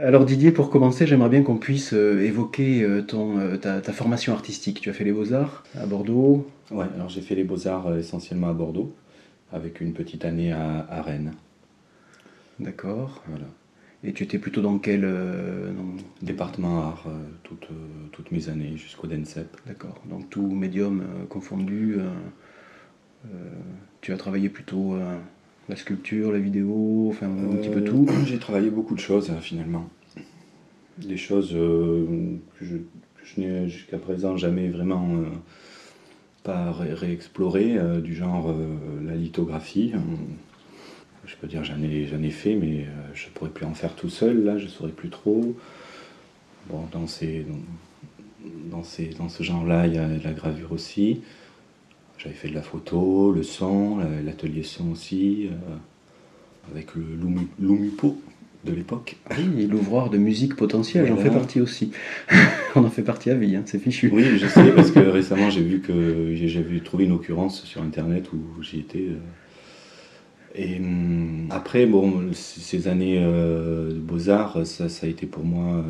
Alors Didier, pour commencer, j'aimerais bien qu'on puisse euh, évoquer euh, ton, euh, ta, ta formation artistique. Tu as fait les beaux-arts à Bordeaux. Ouais, alors j'ai fait les beaux-arts essentiellement à Bordeaux, avec une petite année à, à Rennes. D'accord. Voilà. Et tu étais plutôt dans quel... euh, Département art euh, toutes, euh, toutes mes années jusqu'au DENSEP. D'accord. Donc tout médium confondu. tu as travaillé plutôt la sculpture, la vidéo, enfin un petit peu Euh, tout. J'ai travaillé beaucoup de choses euh, finalement. Des choses euh, que je, n'ai jusqu'à présent jamais vraiment euh, pas ré- réexplorées, du genre la lithographie. Je peux dire j'en ai, j'en ai fait, mais je ne pourrais plus en faire tout seul, là je ne saurais plus trop. Bon, dans, ces, dans, ces, dans ce genre-là, il y a la gravure aussi. J'avais fait de la photo, le son, la- l'atelier son aussi. euh, avec le Lumu- Lumupo de l'époque. Oui, l'ouvroir de musique potentielle, j'en fais partie aussi. On en fait partie à vie, hein, c'est fichu. Oui, je sais, parce que récemment j'ai vu que j'ai- j'avais trouvé une occurrence sur internet où j'y étais. euh. Et hum, après, bon, ces années euh, de beaux-arts, ça, ça a été pour moi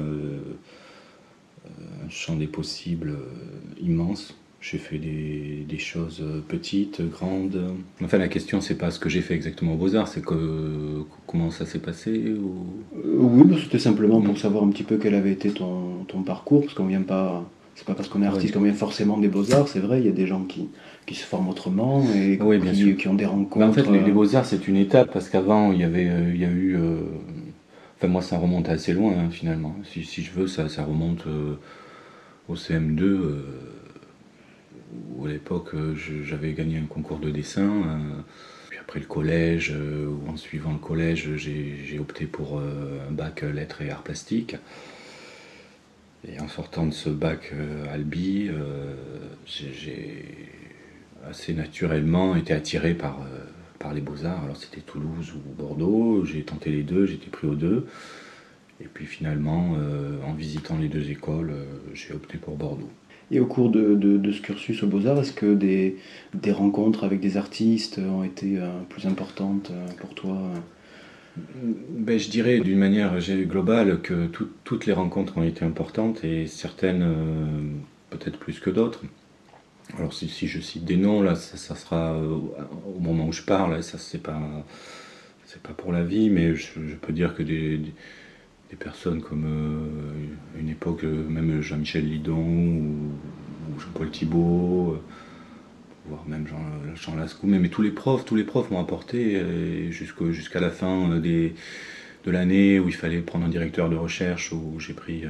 un champ des possibles immense. J'ai fait des, des choses euh, petites, grandes. Enfin, la question, c'est pas ce que j'ai fait exactement aux Beaux-Arts, c'est que comment ça s'est passé ou... Euh, oui, bah, c'était simplement pour savoir un petit peu quel avait été ton, ton parcours, parce qu'on vient pas. C'est pas parce qu'on est artiste qu'on vient forcément des beaux-arts, c'est vrai, il y a des gens qui, qui se forment autrement et Oui, bien qui, sûr. qui ont des rencontres. Mais en fait, les, les euh, beaux-arts, c'est une étape, parce qu'avant, il y avait, euh, il y a eu... euh, Enfin, moi, ça remonte assez loin, hein, finalement. Si, si je veux, ça, ça remonte euh, au CM2, euh, où à l'époque, euh, j'avais gagné un concours de dessin. euh, puis après le collège, euh, ou en suivant le collège, j'ai opté pour un bac lettres et arts plastiques. Et en sortant de ce bac Albi, j'ai- assez naturellement été attiré par, par les beaux-arts. Alors c'était Toulouse ou Bordeaux, j'ai tenté les deux, j'étais pris aux deux. Et puis finalement, en visitant les deux écoles, j'ai opté pour Bordeaux. Et au cours de, de- de ce cursus aux Beaux-Arts, est-ce que des, rencontres avec des artistes ont été euh, plus importantes euh, pour toi euh? Ben, je dirais d'une manière globale que tout- toutes les rencontres ont été importantes et certaines peut-être plus que d'autres. Alors si, je cite des noms, là, ça, sera au moment où je parle, ça c'est pas pas pour la vie, mais je, peux dire que des, des personnes comme euh, à une époque, euh, même Jean-Michel Lidon ou, Jean-Paul Thibault, euh, voire même Jean, Lascaux, mais, tous les profs, m'ont apporté euh, jusqu'à la fin de l'année où il fallait prendre un directeur de recherche, où j'ai pris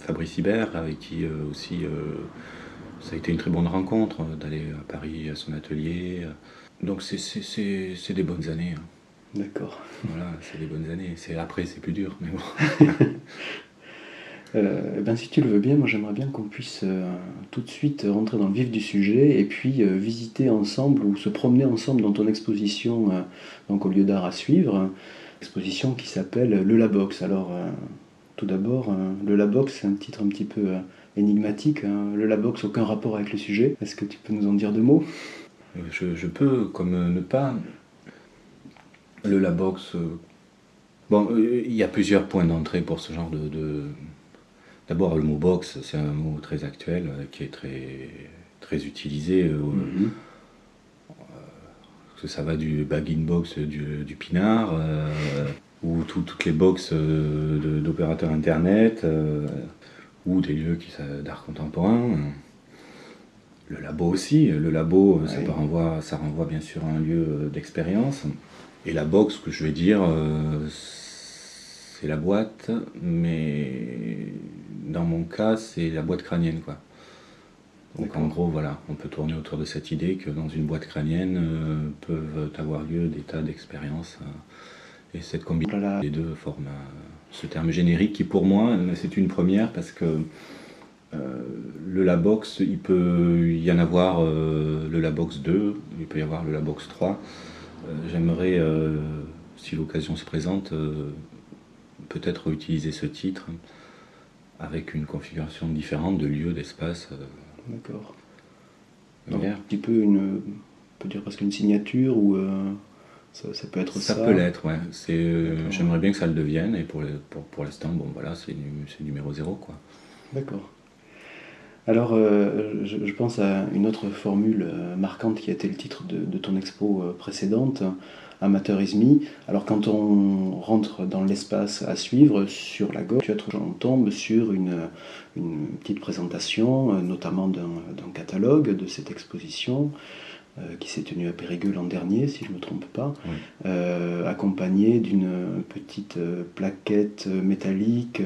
Fabrice Hibert, avec qui aussi ça a été une très bonne rencontre d'aller à Paris à son atelier. Donc c'est des bonnes années. hein. D'accord. Voilà, c'est des bonnes années. C'est après c'est plus dur, mais bon. Euh, eh ben, si tu le veux bien, moi j'aimerais bien qu'on puisse euh, tout de suite rentrer dans le vif du sujet et puis euh, visiter ensemble ou se promener ensemble dans ton exposition euh, donc au lieu d'art à suivre, exposition qui s'appelle Le Labox. Alors euh, tout d'abord, Le Labox c'est un titre un petit peu énigmatique. hein. Le Labox, aucun rapport avec le sujet. Est-ce que tu peux nous en dire deux mots? Je, je peux, comme ne pas. Le Labox. euh, Bon, euh, il y a plusieurs points d'entrée pour ce genre de. de- D'abord, le mot box, c'est un mot très actuel euh, qui est très, très utilisé. parce que ça va du bag-in box du, du pinard, euh, ou tout- toutes les box euh, d'opérateurs internet, euh, ou des lieux d'art contemporain. Le labo aussi, le labo, ça, renvoie, ça renvoie bien sûr à un lieu d'expérience. Et la box, que je vais dire, euh, c'est la boîte, mais dans mon cas, c'est la boîte crânienne. Quoi. Donc en gros, voilà, on peut tourner autour de cette idée que dans une boîte crânienne euh, peuvent avoir lieu des tas d'expériences. euh, et cette combinaison des deux forme ce terme générique qui pour moi, c'est une première parce que euh, le Labox, il peut y en avoir euh, le Labox 2, il peut y avoir le Labox 3. Euh, J'aimerais, euh, si l'occasion se présente, euh, peut-être utiliser ce titre avec une configuration différente de lieu, d'espace. D'accord. Un petit peu une, on peut dire presque une signature ou euh, Ça, peut être ça. Ça peut l'être, ouais. J'aimerais bien que ça le devienne, et pour, pour, pour l'instant, bon voilà, c'est numéro zéro, quoi. D'accord. Alors, euh, je, pense à une autre formule euh, marquante qui a été le titre de, ton expo euh, précédente, Amateurisme. Alors, quand on rentre dans l'espace à suivre, sur la gauche, on tombe sur une, petite présentation, notamment d'un catalogue de cette exposition. qui s'est tenue à Périgueux l'an dernier, si je ne me trompe pas, accompagné d'une petite plaquette métallique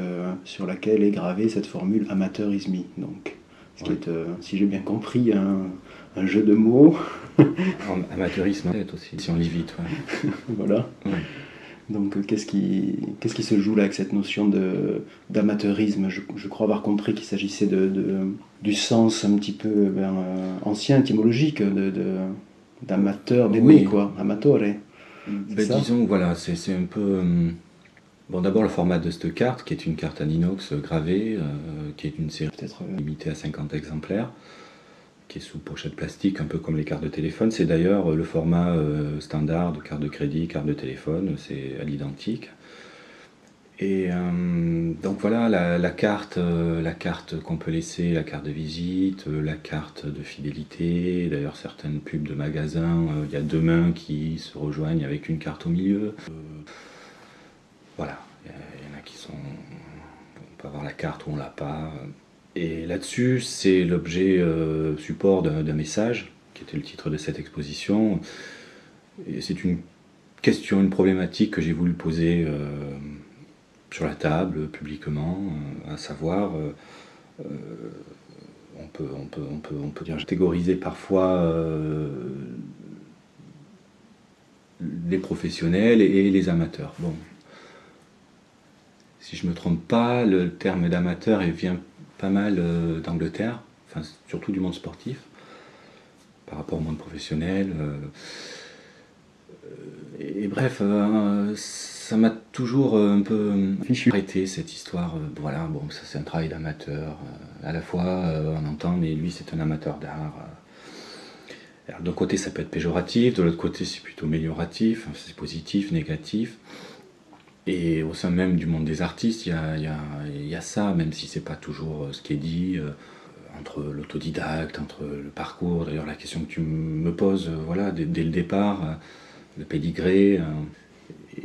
sur laquelle est gravée cette formule amateurisme. Donc, ce qui est, euh, si j'ai bien compris, un, jeu de mots. Amateurisme peut-être aussi, si on lit vite. voilà. Donc euh, qu'est-ce qui, qu'est-ce qui se joue là avec cette notion de, d'amateurisme? Je, crois avoir compris qu'il s'agissait de, du sens un petit peu ben, euh, ancien, étymologique, de, d'amateur, d'aimer, oui. quoi, amatore. Ben, disons, voilà, c'est, c'est un peu... Bon, d'abord le format de cette carte, qui est une carte en inox gravée, euh, qui est une série euh, limitée à 50 exemplaires, qui est sous pochette plastique, un peu comme les cartes de téléphone. C'est d'ailleurs le format euh, standard de carte de crédit, carte de téléphone, c'est à l'identique. Et donc voilà la, carte, la carte qu'on peut laisser, la carte de visite, la carte de fidélité. D'ailleurs certaines pubs de magasins, il y a deux mains qui se rejoignent avec une carte au milieu. Voilà, il y, en a qui sont. On peut avoir la carte ou on l'a pas. Et là-dessus, c'est l'objet euh, support d'un message, qui était le titre de cette exposition. C'est une question, une problématique que j'ai voulu poser euh, sur la table, publiquement, euh, à savoir. on, peut, on peut dire catégoriser parfois les professionnels et les amateurs. Bon, si je ne me trompe pas, le terme d'amateur vient pas mal euh, d'Angleterre, enfin, surtout du monde sportif, par rapport au monde professionnel. Euh, et, bref, euh, ça m'a toujours un peu arrêté cette histoire. voilà, bon, ça c'est un travail d'amateur. à la fois, on entend, mais lui c'est un amateur d'art. D'un côté, ça peut être péjoratif, de l'autre côté, c'est plutôt amélioratif, c'est positif, négatif. Et au sein même du monde des artistes, il y a, ça, même si c'est pas toujours euh, ce qui est dit, euh, entre l'autodidacte, entre le parcours. D'ailleurs, la question que tu me poses, euh, voilà, dès, le départ, le pédigré,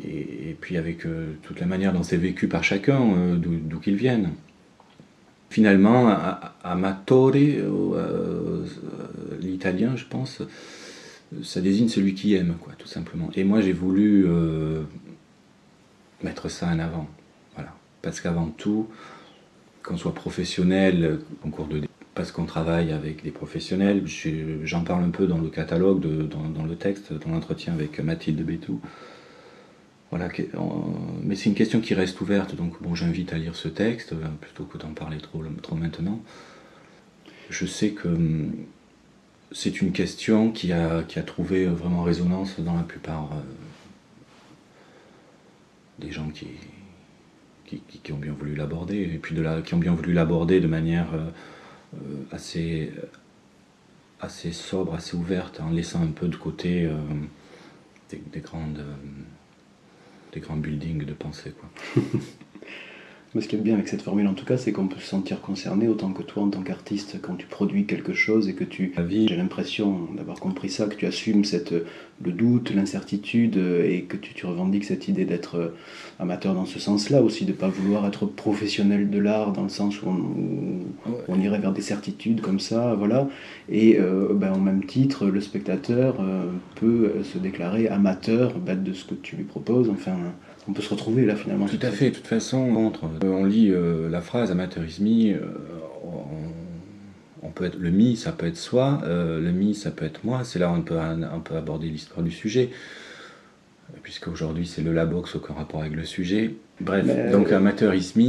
et, puis avec toute la manière dont c'est vécu par chacun, d'où qu'ils viennent. Finalement, amatore, l'italien, je pense, ça désigne celui qui aime, quoi, tout simplement. Et moi, j'ai voulu mettre ça en avant. Voilà. Parce qu'avant tout, qu'on soit professionnel, en cours de parce qu'on travaille avec des professionnels, j'en parle un peu dans le catalogue, dans, le texte, dans l'entretien avec Mathilde Bétou. Voilà, mais c'est une question qui reste ouverte, donc bon, j'invite à lire ce texte euh, plutôt que d'en parler trop, trop maintenant. Je sais que hum, c'est une question qui a, qui a trouvé vraiment résonance dans la plupart euh, des gens qui, qui, ont bien voulu l'aborder, et puis de la, qui ont bien voulu l'aborder de manière euh, euh, assez, assez sobre, assez ouverte, en laissant un peu de côté euh, des, des grands buildings de pensée. Quoi. Mais ce qui est bien avec cette formule en tout cas, c'est qu'on peut se sentir concerné autant que toi en tant qu'artiste quand tu produis quelque chose et que tu J'ai l'impression d'avoir compris ça, que tu assumes cette, le doute, l'incertitude et que tu, tu, revendiques cette idée d'être euh, amateur dans ce sens-là aussi, de ne pas vouloir être professionnel de l'art dans le sens où on, irait vers des certitudes comme ça, voilà. Et euh, ben, en même titre, le spectateur euh, peut se déclarer amateur ben, de ce que tu lui proposes, enfin on peut se retrouver là finalement. Tout à fait, de toute façon, euh, on lit euh, la phrase amateurisme, euh, on, peut être le mi, ça peut être soi, le mi, ça peut être moi, c'est là où on peut, aborder l'histoire du sujet, puisque aujourd'hui c'est le labox aucun rapport avec le sujet. Bref, donc amateurisme,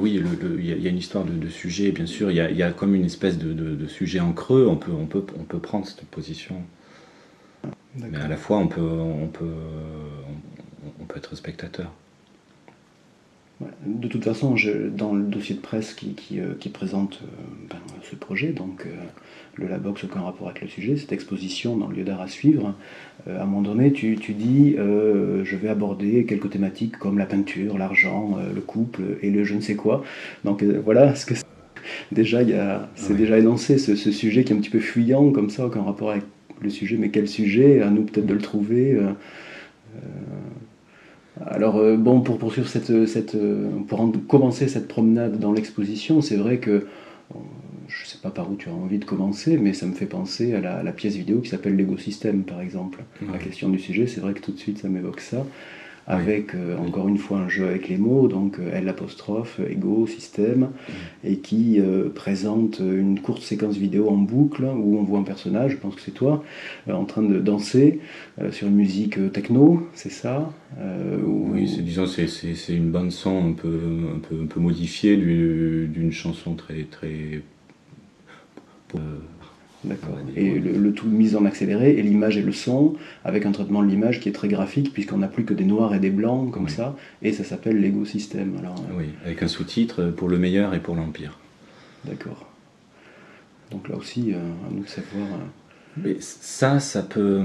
oui, il y, a une histoire de, sujet, bien sûr, il y, a, comme une espèce de, sujet en creux, on peut, on, peut, on peut prendre cette position. Mais à la fois, on peut, on peut, on peut être spectateur. De toute façon, je, dans le dossier de presse qui, qui, euh, présente euh, ben, ce projet, donc euh, le Labox, aucun rapport avec le sujet, cette exposition dans le lieu d'art à suivre, à un moment donné, tu, tu dis je vais aborder quelques thématiques comme la peinture, l'argent, le couple et le je ne sais quoi. Donc voilà, ce que déjà, c'est déjà énoncé ce, ce, sujet qui est un petit peu fuyant comme ça, aucun rapport avec le sujet, mais quel sujet? À nous peut-être de le trouver. Alors euh, bon, pour poursuivre cette, cette euh, pour commencer cette promenade dans l'exposition, c'est vrai que euh, je ne sais pas par où tu as envie de commencer, mais ça me fait penser à la, pièce vidéo qui s'appelle l'écosystème, par exemple. La question du sujet, c'est vrai que tout de suite, ça m'évoque ça avec euh, encore une fois un jeu avec les mots, donc euh, L apostrophe, ego, système, et qui euh, présente une courte séquence vidéo en boucle où on voit un personnage, je pense que c'est toi, en train de danser sur une musique techno, c'est ça Oui, c'est, disons c'est, c'est, une bande son un peu, un peu, un peu modifiée d'une chanson très très D'accord. Et le, tout mis en accéléré, et l'image et le son, avec un traitement de l'image qui est très graphique, puisqu'on n'a plus que des noirs et des blancs, comme ça, et ça s'appelle Lego System. Alors, euh, oui, avec un sous-titre pour le meilleur et pour l'Empire. D'accord. Donc là aussi, euh, à nous de savoir. Euh, Mais ça, ça peut.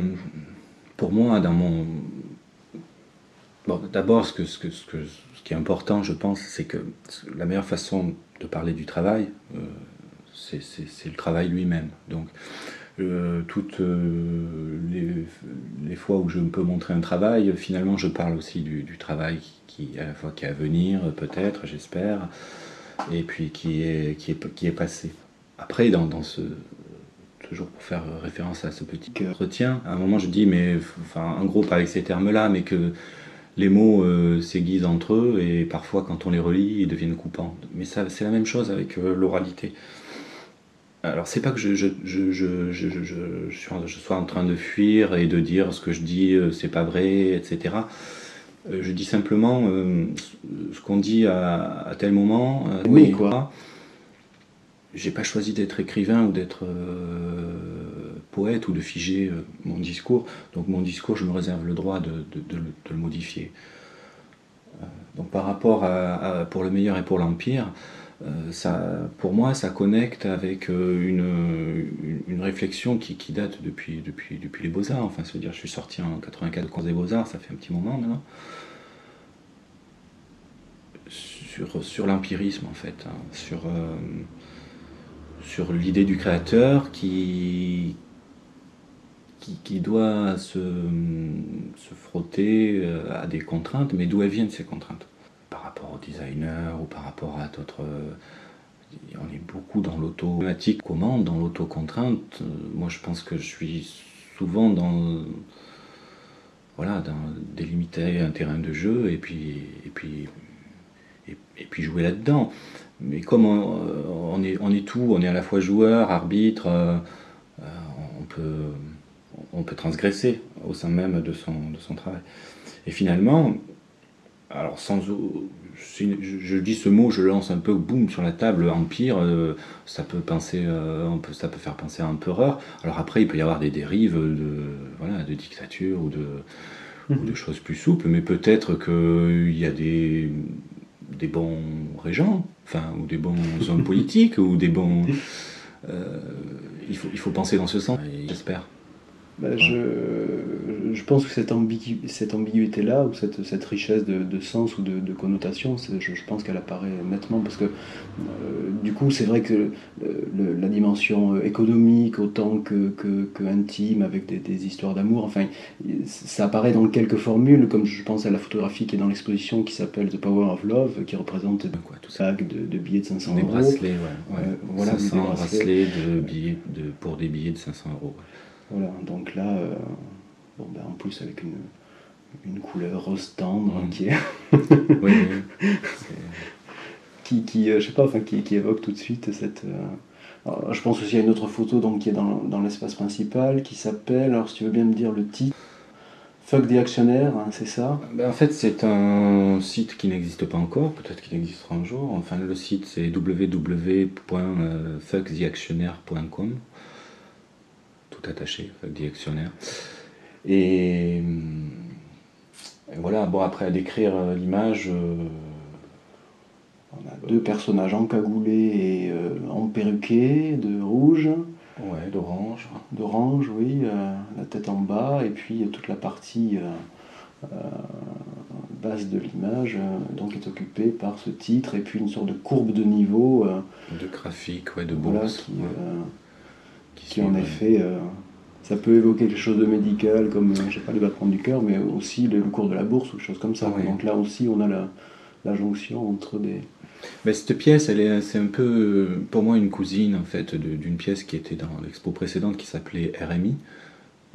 Pour moi, dans mon. Bon, d'abord, ce, que, ce, que, ce, que, ce qui est important, je pense, c'est que la meilleure façon de parler du travail, c'est le travail lui-même. Donc, euh, toutes euh, les, fois où je peux montrer un travail, finalement, je parle aussi du, travail qui, à la fois qui est à venir, peut-être, j'espère, et puis qui est, qui est, qui est passé. Après, dans, dans ce, toujours pour faire référence à ce petit retien, à un moment je dis, mais enfin, en gros, pas avec ces termes-là, mais que les mots euh, s'aiguisent entre eux et parfois, quand on les relit, ils deviennent coupants. Mais c'est la même chose avec l'oralité. Alors, c'est pas que je, je, je, je, sois en train de fuir et de dire ce que je dis, euh, c'est pas vrai, etc. Euh, je dis simplement euh, ce qu'on dit à, tel moment. oui, quoi. J'ai pas choisi d'être écrivain ou d'être poète ou de figer mon discours. Donc, mon discours, je me réserve le droit de, le, modifier. donc, par rapport à pour le meilleur et pour l'Empire, euh, ça, pour moi, ça connecte avec euh, une, réflexion qui, date depuis, les Beaux-Arts. Enfin, se dire, je suis sorti en 84 de cours des Beaux-Arts, ça fait un petit moment maintenant. Sur, l'empirisme, en fait, hein, sur, euh, sur l'idée du créateur qui doit se, se frotter à des contraintes, mais d'où elles viennent ces contraintes? Par rapport au designer ou par rapport à d'autres. On est beaucoup dans l'automatique commande, dans l'autocontrainte. Moi, je pense que je suis souvent dans. Voilà, dans délimiter un terrain de jeu et puis, et puis, et, puis jouer là-dedans. Mais comme on, est, on est tout, on est à la fois joueur, arbitre, euh, on, peut, on peut transgresser au sein même de son, de son travail. Et finalement, alors sans je, dis ce mot, je lance un peu boum sur la table, empire, euh, ça peut penser, euh, peut, ça peut faire penser à un empereur. Alors après, il peut y avoir des dérives de, voilà, de dictature ou de, ou de mhm. choses plus souples, mais peut-être qu'il y a des, des bons régents, enfin, ou des bons hommes politiques, ou des bons. Euh, il, faut, il faut penser dans ce sens, j'espère. Bah, je, je, pense que cette, ambigu cette ambiguïté-là, ou cette, cette richesse de, de, sens ou de, de connotation, je, je, pense qu'elle apparaît nettement parce que euh, du coup, c'est vrai que le, la dimension euh, économique autant que, que, que intime, avec des, des histoires d'amour, enfin, ça apparaît dans quelques formules, comme je pense à la photographie qui est dans l'exposition qui s'appelle The Power of Love, qui représente quoi, tout ça de, de, billets de 500 des euros. Bracelets, ouais, ouais. Euh, voilà, 500 des bracelets, de billets de, pour des billets de 500 euros. Voilà, donc là, euh, bon, ben, en plus avec une, une couleur rose tendre mm. qui est. oui, qui, qui euh, je sais pas, enfin, qui, qui, évoque tout de suite cette. Euh, je pense aussi à une autre photo donc, qui est dans, dans l'espace principal qui s'appelle, alors si tu veux bien me dire le titre. Fuck the Actionnaire, hein, c'est ça? Ben, En fait, c'est un site qui n'existe pas encore, peut-être qu'il existera un jour. Enfin, le site c'est www.fucktheactionnaire.com attaché, directionnaire. Et, et, voilà, bon, après à décrire euh, l'image, euh, deux personnages encagoulés et en perruqués, de rouge. Ouais, d'orange. D'orange, oui, la tête en bas, et puis toute la partie base de l'image donc est occupée par ce titre, et puis une sorte de courbe de niveau. de graphique, ouais, de bourse. qui, qui en effet ça peut évoquer quelque chose de médical, comme je sais pas, les battements du cœur, mais aussi le, cours de la bourse ou quelque chose comme ça. Donc là aussi, on a la, jonction entre des. Mais cette pièce, elle est, c'est un peu, pour moi, une cousine en fait d'une pièce qui était dans l'expo précédente qui s'appelait RMI.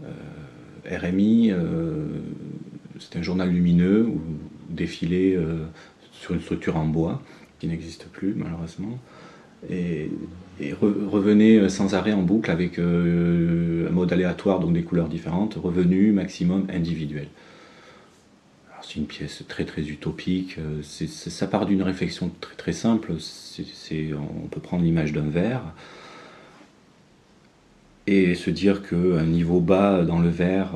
Euh, RMI, euh, c'était un journal lumineux où défilé euh, sur une structure en bois qui n'existe plus malheureusement et, revenez euh, sans arrêt en boucle avec euh, un mode aléatoire, donc des couleurs différentes, revenu maximum individuel. C'est une pièce très très utopique, euh, ça part d'une réflexion très très simple, on peut prendre l'image d'un verre et se dire qu'un niveau bas dans le verre,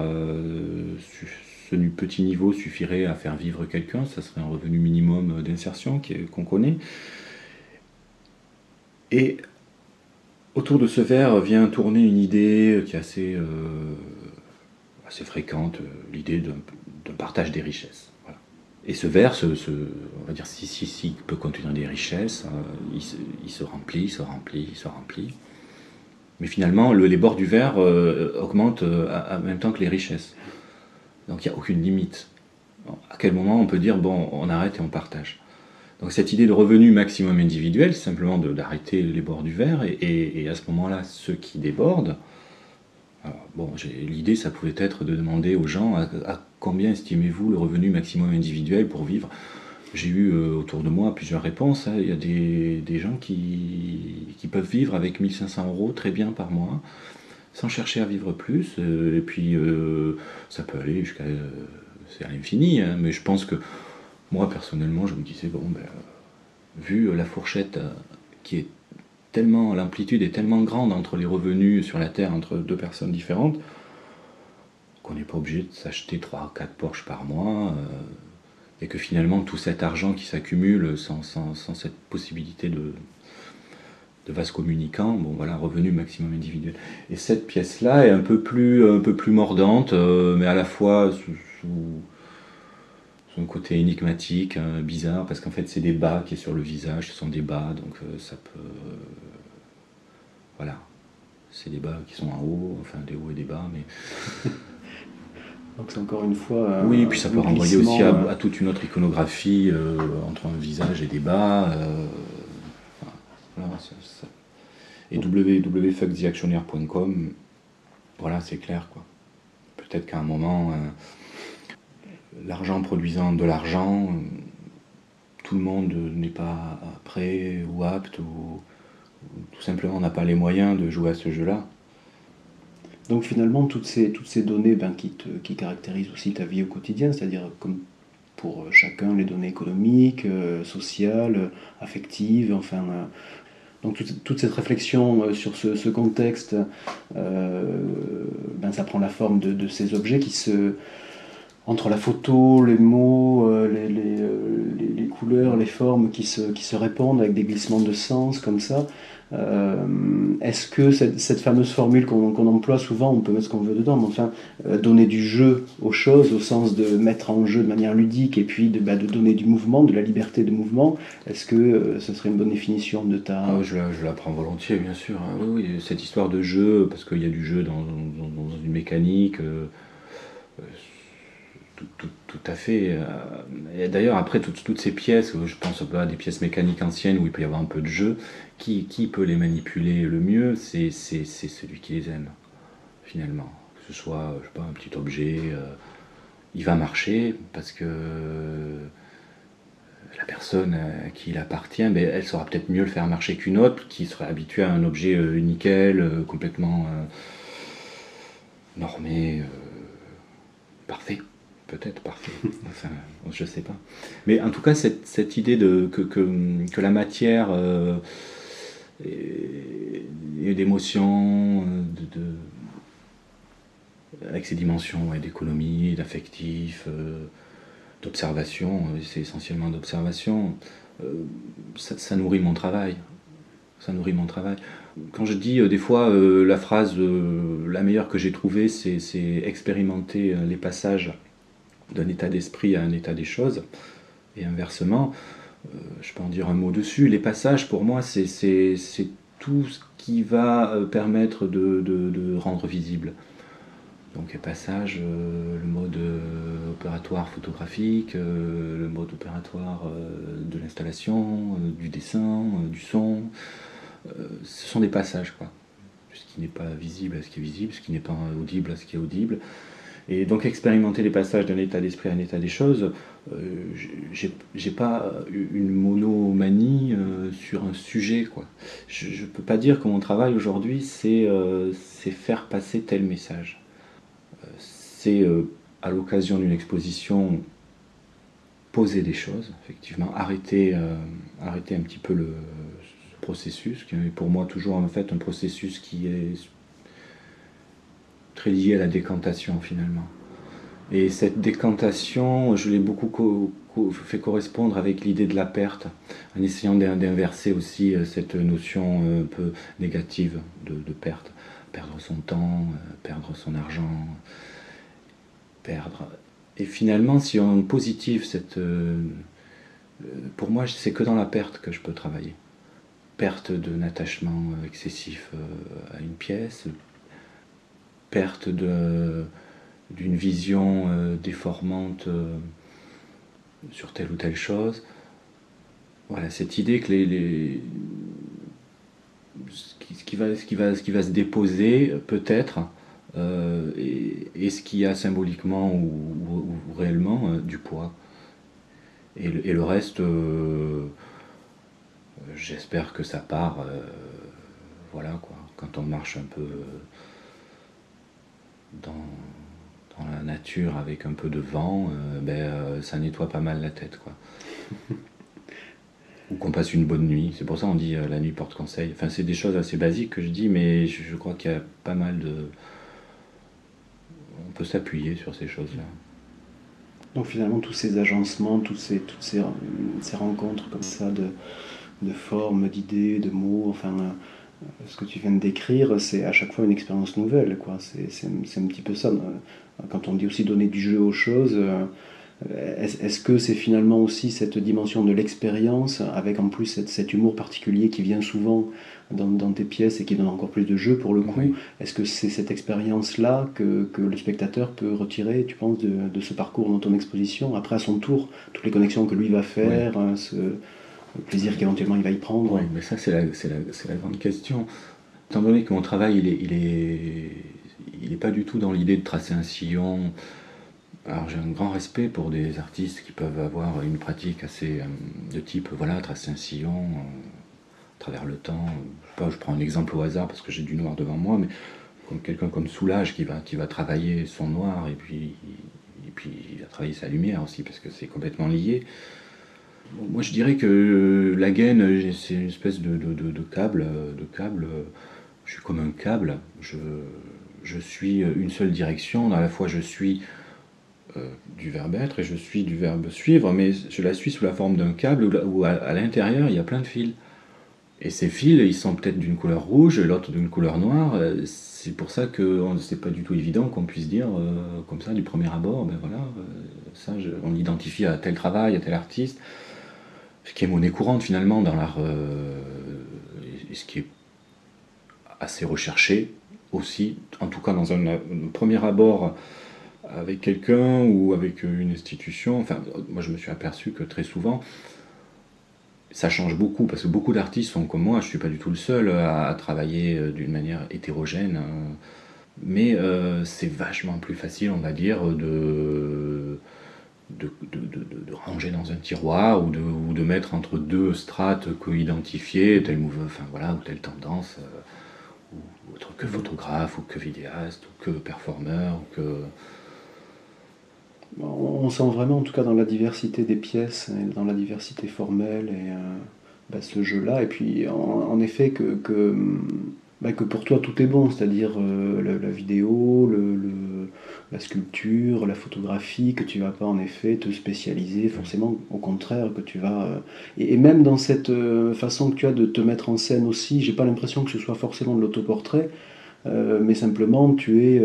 ce petit niveau suffirait à faire vivre quelqu'un, ça serait un revenu minimum d'insertion qu'on connaît. Et autour de ce verre vient tourner une idée qui est assez, euh, assez fréquente, euh, l'idée d'un partage des richesses. Et ce verre, on va dire, si, si, si, peut contenir des richesses, euh, il, se, remplit, il se remplit, il se remplit. Mais finalement, le, les bords du verre augmentent en même temps que les richesses. Donc il n'y a aucune limite. À quel moment on peut dire, bon, on arrête et on partage? Donc cette idée de revenu maximum individuel, c'est simplement d'arrêter les bords du verre, et, à ce moment-là, ceux qui débordent, bon, l'idée, ça pouvait être de demander aux gens à, combien estimez-vous le revenu maximum individuel pour vivre? J'ai eu euh, autour de moi plusieurs réponses. Hein. Il y a des, gens qui, peuvent vivre avec 1500 euros très bien par mois, sans chercher à vivre plus. Euh, et puis, euh, ça peut aller jusqu'à c'est à l'infini, hein. mais je pense que moi personnellement, je me disais, bon, ben, euh, vu la fourchette euh, qui est tellement, l'amplitude est tellement grande entre les revenus sur la Terre entre deux personnes différentes, qu'on n'est pas obligé de s'acheter 3 4 Porsche par mois, euh, et que finalement tout cet argent qui s'accumule sans, cette possibilité de, de vase communicant, bon voilà, revenu maximum individuel. Et cette pièce-là est un peu plus, un peu plus mordante, mais à la fois sous côté énigmatique, hein, bizarre, parce qu'en fait c'est des bas qui est sur le visage, ce sont des bas, donc euh, ça peut... Euh, voilà, c'est des bas qui sont en haut, enfin des hauts et des bas, mais... donc c'est encore une fois... oui, puis ça peut renvoyer aussi à, toute une autre iconographie euh, entre un visage et des bas. voilà, Et www.fucktheactionnaire.com, voilà, c'est clair, quoi. Peut-être qu'à un moment l'argent produisant de l'argent, tout le monde n'est pas prêt ou apte ou, tout simplement n'a pas les moyens de jouer à ce jeu-là. Donc finalement, toutes ces, toutes ces données ben, qui, qui caractérisent aussi ta vie au quotidien, c'est-à-dire comme pour chacun les données économiques, euh, sociales, affectives, enfin... Euh, donc toute, cette réflexion euh, sur ce, contexte, ben, ça prend la forme de ces objets qui se entre la photo, les mots, euh, euh, les, couleurs, les formes qui se, répondent avec des glissements de sens comme ça. Euh, est-ce que cette, fameuse formule qu'on emploie souvent, on peut mettre ce qu'on veut dedans, mais enfin, donner du jeu aux choses, au sens de mettre en jeu de manière ludique et puis de, bah, donner du mouvement, de la liberté de mouvement, est-ce que ce serait une bonne définition de ta... Ah, je, la, prends volontiers, bien sûr. Hein. Cette histoire de jeu, parce qu'il y a du jeu dans, une mécanique tout, à fait. Euh, et d'ailleurs, après, toutes, ces pièces, je pense à des pièces mécaniques anciennes où il peut y avoir un peu de jeu, qui, peut les manipuler le mieux C'est celui qui les aime, finalement. Que ce soit, je sais pas, un petit objet, euh, il va marcher parce que la personne à qui il appartient, ben, elle saura peut-être mieux le faire marcher qu'une autre qui serait habituée à un objet euh, nickel, complètement normé, parfait peut-être parfait. Enfin, je sais pas. Mais en tout cas, cette, idée de, que, la matière euh, est, d'émotion, avec ses dimensions d'économie, d'affectif, euh, d'observation, c'est essentiellement d'observation. ça, nourrit mon travail. Ça nourrit mon travail. Quand je dis des fois la phrase la meilleure que j'ai trouvée, c'est expérimenter les passages d'un état d'esprit à un état des choses, et inversement, je peux en dire un mot dessus. Les passages, pour moi, c'est tout ce qui va euh, permettre de, rendre visible. Donc les passages, euh, le mode euh, opératoire photographique, le mode opératoire de l'installation, du dessin, du son, ce sont des passages quoi. Ce qui n'est pas visible à ce qui est visible, ce qui n'est pas audible à ce qui est audible. Et donc expérimenter les passages d'un état d'esprit à un état des choses, euh, j'ai pas une monomanie euh, sur un sujet. Je ne peux pas dire que mon travail aujourd'hui, c'est euh, faire passer tel message. C'est à l'occasion d'une exposition poser des choses, effectivement, arrêter, arrêter un petit peu le processus, qui est pour moi toujours en fait un processus qui est très lié à la décantation finalement. Et cette décantation, je l'ai beaucoup fait correspondre avec l'idée de la perte, en essayant d'inverser aussi euh, cette notion euh, un peu négative de, perte. Perdre son temps, euh, perdre son argent, perdre. Et finalement, si on positive cette. Pour moi, c'est que dans la perte que je peux travailler. Perte d'un attachement excessif à une pièce, perte de d'une vision euh, déformante euh, sur telle ou telle chose. Voilà, cette idée que les, ce, qui, va, ce, qui va, ce qui va se déposer peut-être euh, et, ce qui a symboliquement ou, réellement du poids. Et le, et le reste, j'espère que ça part, voilà quoi, quand on marche un peu dans, la nature avec un peu de vent, euh, ben, euh, ça nettoie pas mal la tête. Quoi. Ou qu'on passe une bonne nuit. C'est pour ça qu'on dit euh, la nuit porte conseil. Enfin, c'est des choses assez basiques que je dis, mais je, crois qu'il y a pas mal de. On peut s'appuyer sur ces choses-là. Donc finalement, tous ces agencements, tous ces, toutes ces, ces rencontres comme ça de, de formes, d'idées, de mots, enfin, ce que tu viens de décrire, c'est à chaque fois une expérience nouvelle. Quoi. C'est, un petit peu ça quand on dit aussi donner du jeu aux choses, euh, est-ce que c'est finalement aussi cette dimension de l'expérience, avec en plus cet, humour particulier qui vient souvent dans, tes pièces et qui donne encore plus de jeu pour le coup? Est-ce que c'est cette expérience-là que, le spectateur peut retirer, tu penses, de, ce parcours dans ton exposition Après, à son tour, toutes les connexions que lui va faire, ce, le plaisir qu'éventuellement il va y prendre Oui, mais ça, c'est la, grande question. Étant donné que mon travail, il est, pas du tout dans l'idée de tracer un sillon. Alors j'ai un grand respect pour des artistes qui peuvent avoir une pratique assez euh, de type, voilà, tracer un sillon euh, à travers le temps. Je, pas, je prends un exemple au hasard parce que j'ai du noir devant moi, mais comme quelqu'un comme Soulage qui va, qui va travailler son noir et puis, et puis il va travailler sa lumière aussi parce que c'est complètement lié. Moi je dirais que la gaine, c'est une espèce de, câble, de câble. Je suis comme un câble. Je, suis euh, une seule direction, à la fois je suis euh, du verbe être et je suis du verbe suivre, mais je la suis sous la forme d'un câble où, à, l'intérieur il y a plein de fils. Et ces fils, ils sont peut-être d'une couleur rouge, l'autre d'une couleur noire. Euh, c'est pour ça que c'est pas du tout évident qu'on puisse dire comme ça du premier abord, ben voilà, ça on l'identifie à tel travail, à tel artiste, ce qui est monnaie courante finalement dans l'art, et ce qui est assez recherché aussi, en tout cas dans un, premier abord avec quelqu'un ou avec une institution, enfin moi je me suis aperçu que très souvent ça change beaucoup parce que beaucoup d'artistes sont comme moi, je ne suis pas du tout le seul à, travailler euh, d'une manière hétérogène, hein. mais euh, c'est vachement plus facile on va dire de de, ranger dans un tiroir ou de, ou de mettre entre deux strates co-identifiées, telle enfin voilà, ou telle tendance. Euh, que photographe ou que vidéaste ou que performeur ou que on sent vraiment en tout cas dans la diversité des pièces et dans la diversité formelle et euh, bah, ce jeu là et puis en, effet que, que, bah, que, pour toi tout est bon c'est à dire euh, la, vidéo le, la sculpture, la photographie, que tu vas pas en effet te spécialiser forcément, au contraire, que tu vas... Euh, et, même dans cette euh, façon que tu as de te mettre en scène aussi, j'ai pas l'impression que ce soit forcément de l'autoportrait, mais simplement tu es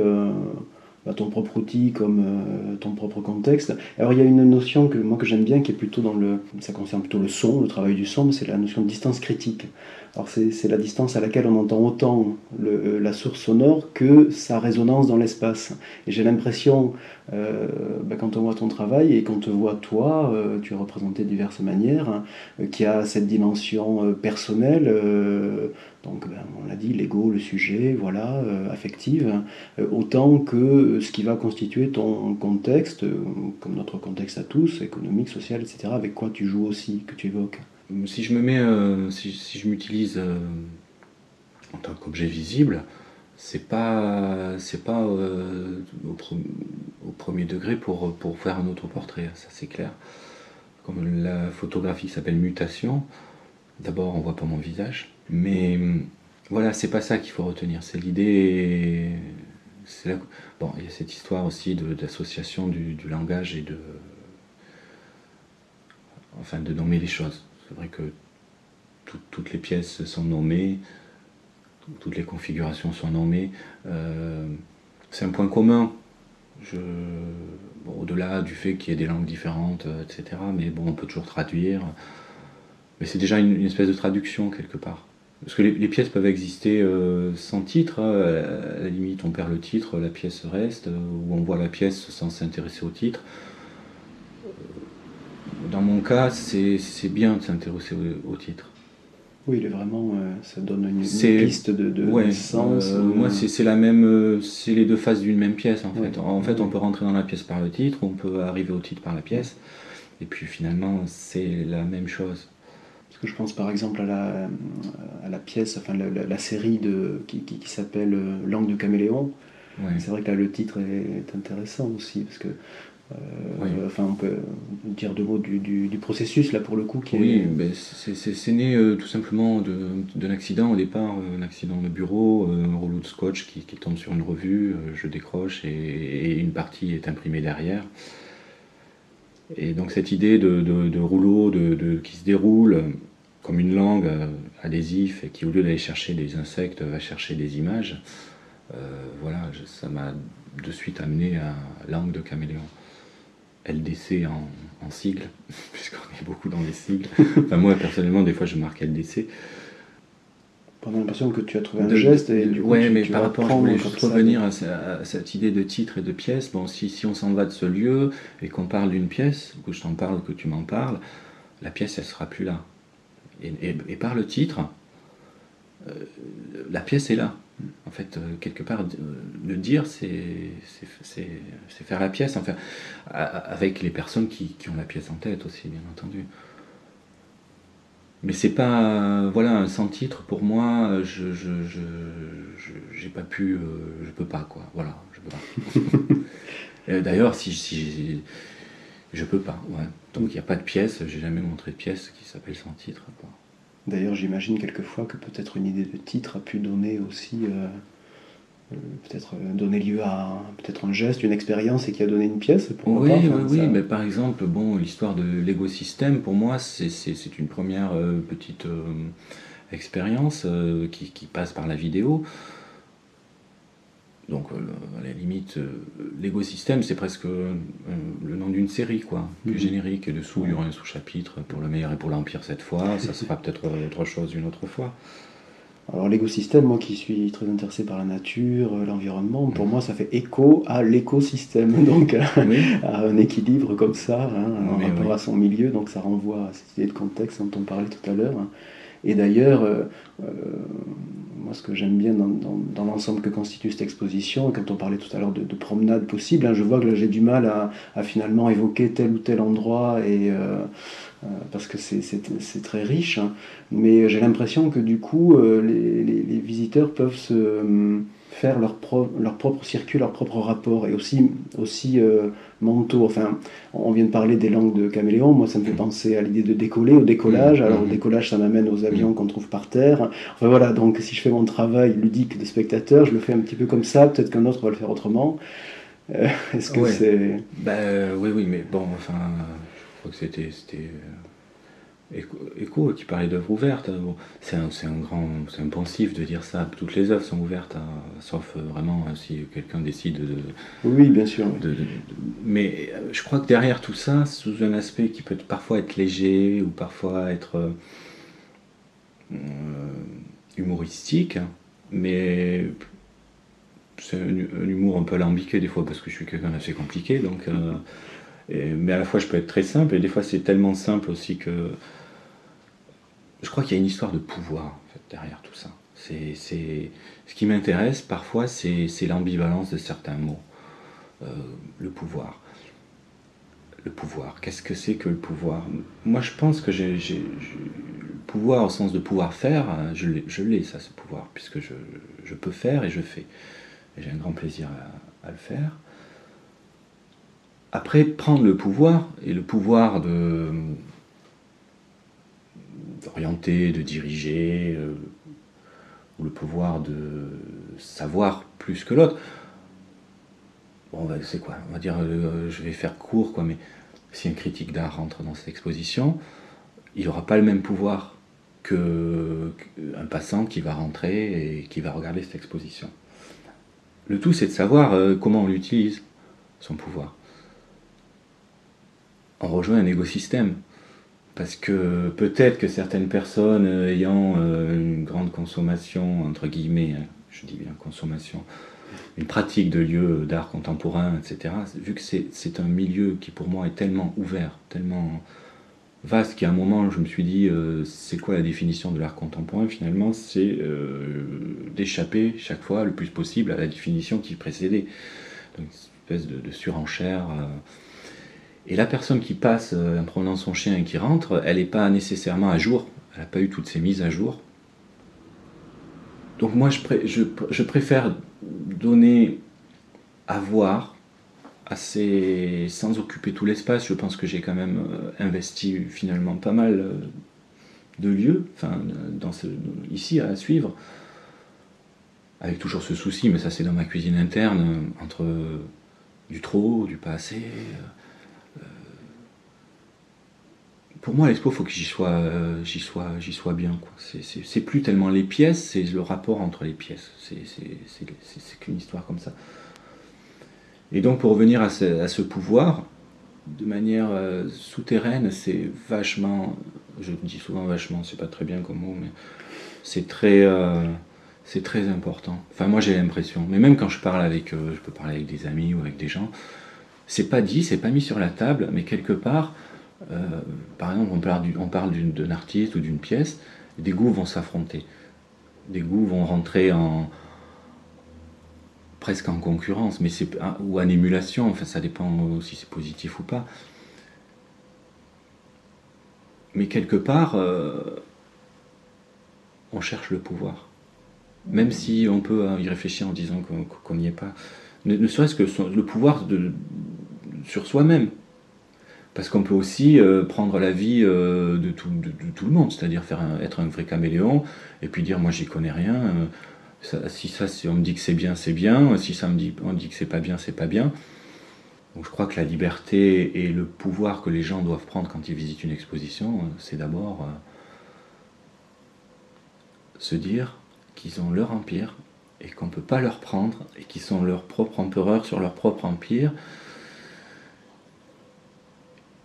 bah, ton propre outil comme ton propre contexte. Alors il y a une notion que moi que j'aime bien qui est plutôt dans le... ça concerne plutôt le son, le travail du son, mais c'est la notion de distance critique. Alors c'est la distance à laquelle on entend autant le, la source sonore que sa résonance dans l'espace. Et j'ai l'impression, euh, bah, quand on voit ton travail et quand on te voit toi, euh, tu es représenté de diverses manières, hein, qui a cette dimension euh, personnelle, donc ben, on l'a dit, l'ego, le sujet, voilà, affective, autant que ce qui va constituer ton contexte, comme notre contexte à tous, économique, social, etc., avec quoi tu joues aussi, que tu évoques si je me mets, euh, si, je m'utilise euh, en tant qu'objet visible, c'est pas, c'est pas euh, au, premier degré pour, pour faire un autoportrait, ça c'est clair. Comme la photographie s'appelle mutation, d'abord on voit pas mon visage, mais voilà, c'est pas ça qu'il faut retenir, c'est l'idée. Bon, il y a cette histoire aussi d'association du, du langage et de. Enfin, de nommer les choses. C'est vrai que toutes les pièces sont nommées, toutes les configurations sont nommées. Euh, c'est un point commun. Au-delà du fait qu'il y ait des langues différentes, euh, etc. Mais bon, on peut toujours traduire. Mais c'est déjà une, espèce de traduction quelque part. Parce que les, pièces peuvent exister euh, sans titre. Hein. À la limite, on perd le titre, la pièce reste, ou on voit la pièce sans s'intéresser au titre dans mon cas, c'est bien de s'intéresser au, titre. Oui, il est vraiment, euh, ça donne une, piste de, de sens. Euh, moi, c'est la même, euh, c'est les deux faces d'une même pièce en fait. En fait, on peut rentrer dans la pièce par le titre, on peut arriver au titre par la pièce, et puis finalement, c'est la même chose. Parce que je pense par exemple à la, à la pièce, enfin la, série de, qui, qui, s'appelle Langue de caméléon. C'est vrai que là, le titre est intéressant aussi, parce que euh, enfin, on peut dire deux mots du, processus, là, pour le coup. Qui oui, ben, c'est né euh, tout simplement d'un accident au départ, euh, un accident de bureau, un rouleau de scotch qui, tombe sur une revue, je décroche et, une partie est imprimée derrière. Et donc cette idée de, rouleau de, qui se déroule comme une langue adhésif et qui, au lieu d'aller chercher des insectes, va chercher des images, voilà, ça m'a de suite amené à langue de caméléon. LDC en, sigle, puisqu'on est beaucoup dans les sigles. Enfin, moi, personnellement, des fois, je marque LDC. Pendant l'impression que tu as trouvé un geste et du coup, ouais, mais par rapport, je voulais juste revenir à, cette idée de titre et de pièce. Bon, si, si on s'en va de ce lieu et qu'on parle d'une pièce, que je t'en parle, que tu m'en parles, la pièce, elle sera plus là. Et, et par le titre, euh, la pièce est là. En fait, euh, quelque part, le dire, c'est faire la pièce, enfin, avec les personnes qui, ont la pièce en tête aussi, bien entendu. Mais c'est pas, voilà, un sans titre pour moi. Je, je, pas pu, euh, je peux pas quoi. Voilà, je peux pas. D'ailleurs, si, si je peux pas. Ouais. Donc il n'y a pas de pièce. J'ai jamais montré de pièce qui s'appelle sans titre. Quoi. D'ailleurs, j'imagine quelquefois que peut-être une idée de titre a pu donner aussi, euh, euh, peut-être euh, donner lieu à peut-être un geste, une expérience et qui a donné une pièce. Pour oui, oui, oui, mais par exemple, bon, l'histoire de l'écosystème, pour moi, c'est une première petite expérience qui, qui, passe par la vidéo. Donc, euh, à la limite, euh, l'écosystème, c'est presque euh, le nom d'une série, quoi. Plus mhm. générique. Et dessous, il y aura un sous-chapitre pour le meilleur et pour l'Empire cette fois. Ça sera peut-être autre chose une autre fois. Alors, l'écosystème, moi qui suis très intéressé par la nature, l'environnement, pour mhm. moi, ça fait écho à l'écosystème. Donc, à un équilibre comme ça, hein, en rapport à son milieu. Donc, ça renvoie à cette idée de contexte dont on parlait tout à l'heure. Et d'ailleurs, euh, euh, moi, ce que j'aime bien dans, l'ensemble que constitue cette exposition, quand on parlait tout à l'heure de, promenade possible, hein, je vois que là j'ai du mal à, finalement évoquer tel ou tel endroit, et, euh, parce que c'est très riche, hein. mais j'ai l'impression que du coup, les, les, visiteurs peuvent se faire leur, leur propre circuit, leur propre rapport, et aussi, aussi euh, mentaux. Enfin, on vient de parler des langues de caméléon, moi ça me fait penser à l'idée de décoller, au décollage. Alors au décollage, ça m'amène aux avions qu'on trouve par terre. Enfin voilà, donc si je fais mon travail ludique de spectateur, je le fais un petit peu comme ça, peut-être qu'un autre va le faire autrement. Est-ce que c'est. Ben, oui, oui, mais bon, enfin, je crois que c'était Écho, qui parlait d'œuvres ouvertes. c'est un, un, grand, c'est un pensif de dire ça. Toutes les œuvres sont ouvertes, hein, sauf euh, vraiment euh, si quelqu'un décide de. Oui, bien sûr. mais euh, je crois que derrière tout ça, sous un aspect qui peut parfois être léger ou parfois être humoristique, mais c'est un, humour un peu alambiqué des fois parce que je suis quelqu'un d'assez compliqué, donc. mais à la fois je peux être très simple et des fois c'est tellement simple aussi que je crois qu'il y a une histoire de pouvoir derrière tout ça. C'est, ce qui m'intéresse parfois, c'est, l'ambivalence de certains mots. Euh, le pouvoir. Le pouvoir. Qu'est-ce que c'est que le pouvoir? Moi, je pense que le pouvoir au sens de pouvoir faire, je l'ai, ça, ce pouvoir, puisque je, peux faire et je fais. Et j'ai un grand plaisir à le faire. Après, prendre le pouvoir, et le pouvoir de, d'orienter, de diriger, euh, ou le pouvoir de savoir plus que l'autre. Bon, c'est quoi? On va dire, euh, je vais faire court, quoi, mais si un critique d'art rentre dans cette exposition, il n'aura pas le même pouvoir qu'un passant qui va rentrer et qui va regarder cette exposition. Le tout, c'est de savoir euh, comment on l'utilise, son pouvoir. On rejoint un écosystème. Parce que peut-être que certaines personnes euh, ayant euh, une grande consommation, entre guillemets, hein, je dis bien consommation, une pratique de lieux d'art contemporain, etc., vu que c'est un milieu qui pour moi est tellement ouvert, tellement vaste, qu'à un moment je me suis dit, euh, c'est quoi la définition de l'art contemporain? Finalement, c'est d'échapper chaque fois le plus possible à la définition qui précédait. Donc, une espèce de, surenchère. Et la personne qui passe euh, en promenant son chien et qui rentre, elle n'est pas nécessairement à jour. Elle n'a pas eu toutes ses mises à jour. Donc moi, je, préfère donner à voir assez sans occuper tout l'espace. Je pense que j'ai quand même euh, investi finalement pas mal euh, de lieux, enfin, dans ici à suivre, avec toujours ce souci, mais ça c'est dans ma cuisine interne, entre du trop, du pas assez pour moi, l'expo, il faut que j'y sois, euh, j'y sois, j'y sois bien. C'est, plus tellement les pièces, c'est le rapport entre les pièces. C'est, qu'une histoire comme ça. Et donc, pour revenir à ce, pouvoir, de manière euh, souterraine, c'est vachement, je dis souvent vachement, c'est pas très bien comme mot, mais c'est très, euh, c'est très important. Enfin, moi, j'ai l'impression. Mais même quand je parle avec, je peux parler avec des amis ou avec des gens, c'est pas dit, c'est pas mis sur la table, mais quelque part euh, par exemple, on parle d'un artiste ou d'une pièce, des goûts vont s'affronter. Des goûts vont rentrer en presque en concurrence, mais c'est ou en émulation. Enfin, ça dépend si c'est positif ou pas. Mais quelque part, euh, on cherche le pouvoir. Même si on peut y réfléchir en disant qu'on n'y est pas. Ne, serait-ce que le pouvoir sur soi-même. Parce qu'on peut aussi euh, prendre la vie euh, de, tout, le monde, c'est-à-dire être un vrai caméléon, et puis dire moi j'y connais rien, euh, si ça on me dit que c'est bien, c'est bien, si ça me dit, on dit que c'est pas bien, c'est pas bien. Donc je crois que la liberté et le pouvoir que les gens doivent prendre quand ils visitent une exposition, c'est d'abord se dire qu'ils ont leur empire et qu'on ne peut pas leur prendre et qu'ils sont leur propre empereur sur leur propre empire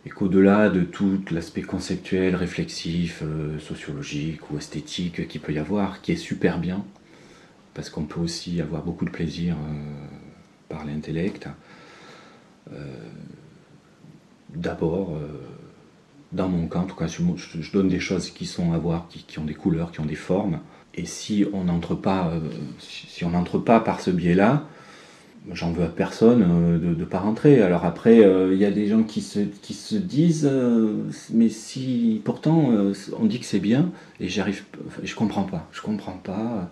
et qu'au-delà de tout l'aspect conceptuel, réflexif, euh, sociologique ou esthétique qu'il peut y avoir, qui est super bien, parce qu'on peut aussi avoir beaucoup de plaisir euh, par l'intellect, euh, d'abord, dans mon cas, en tout cas, je, donne des choses qui sont à voir, qui, ont des couleurs, qui ont des formes, et si on n'entre pas, si on n'entre pas par ce biais-là, j'en veux à personne euh, de ne pas rentrer. Alors après, euh, il y a des gens qui se, qui se disent, euh, mais si pourtant on dit que c'est bien, et j'arrive, je comprends pas, je comprends pas.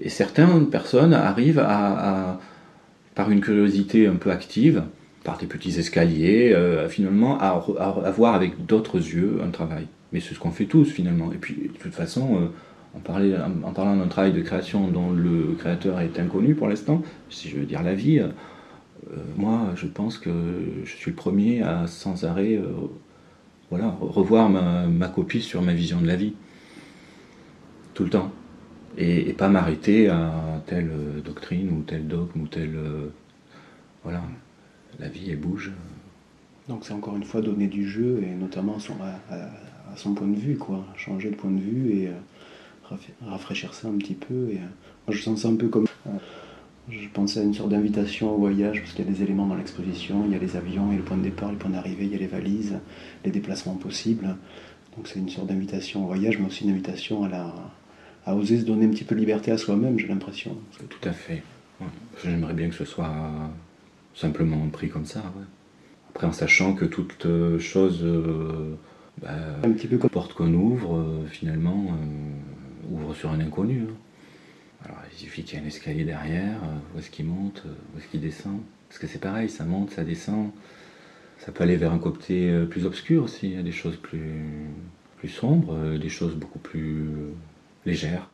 Et certaines personnes arrivent à, par une curiosité un peu active, par des petits escaliers, finalement à, à, voir avec d'autres yeux un travail. Mais c'est ce qu'on fait tous finalement. Et puis de toute façon en, parlant d'un travail de création dont le créateur est inconnu pour l'instant, si je veux dire la vie, moi, je pense que je suis le premier à sans arrêt voilà, revoir ma, copie sur ma vision de la vie. Tout le temps. Et, pas m'arrêter à telle doctrine ou tel dogme ou tel. voilà. La vie, elle bouge. Donc c'est encore une fois donner du jeu et notamment à, son point de vue, quoi. Changer de point de vue et euh, rafraîchir ça un petit peu. Et, euh, moi je sens ça un peu comme. Euh, je pensais à une sorte d'invitation au voyage parce qu'il y a des éléments dans l'exposition. Il y a les avions, il y a le point de départ, le point d'arrivée, il y a les valises, les déplacements possibles. Donc c'est une sorte d'invitation au voyage, mais aussi une invitation à, la, à oser se donner un petit peu de liberté à soi-même, j'ai l'impression. Tout à fait. J'aimerais bien que ce soit simplement pris comme ça. Après, en sachant que toute euh, chose euh, bah, un petit peu comme porte qu'on ouvre, euh, finalement, ouvre sur un inconnu. Hein. Alors, il suffit qu'il y ait un escalier derrière, où est-ce qu'il monte, où est-ce qu'il descend. Parce que c'est pareil, ça monte, ça descend. Ça peut aller vers un côté plus obscur aussi, il y a des choses plus, plus sombres, des choses beaucoup plus légères.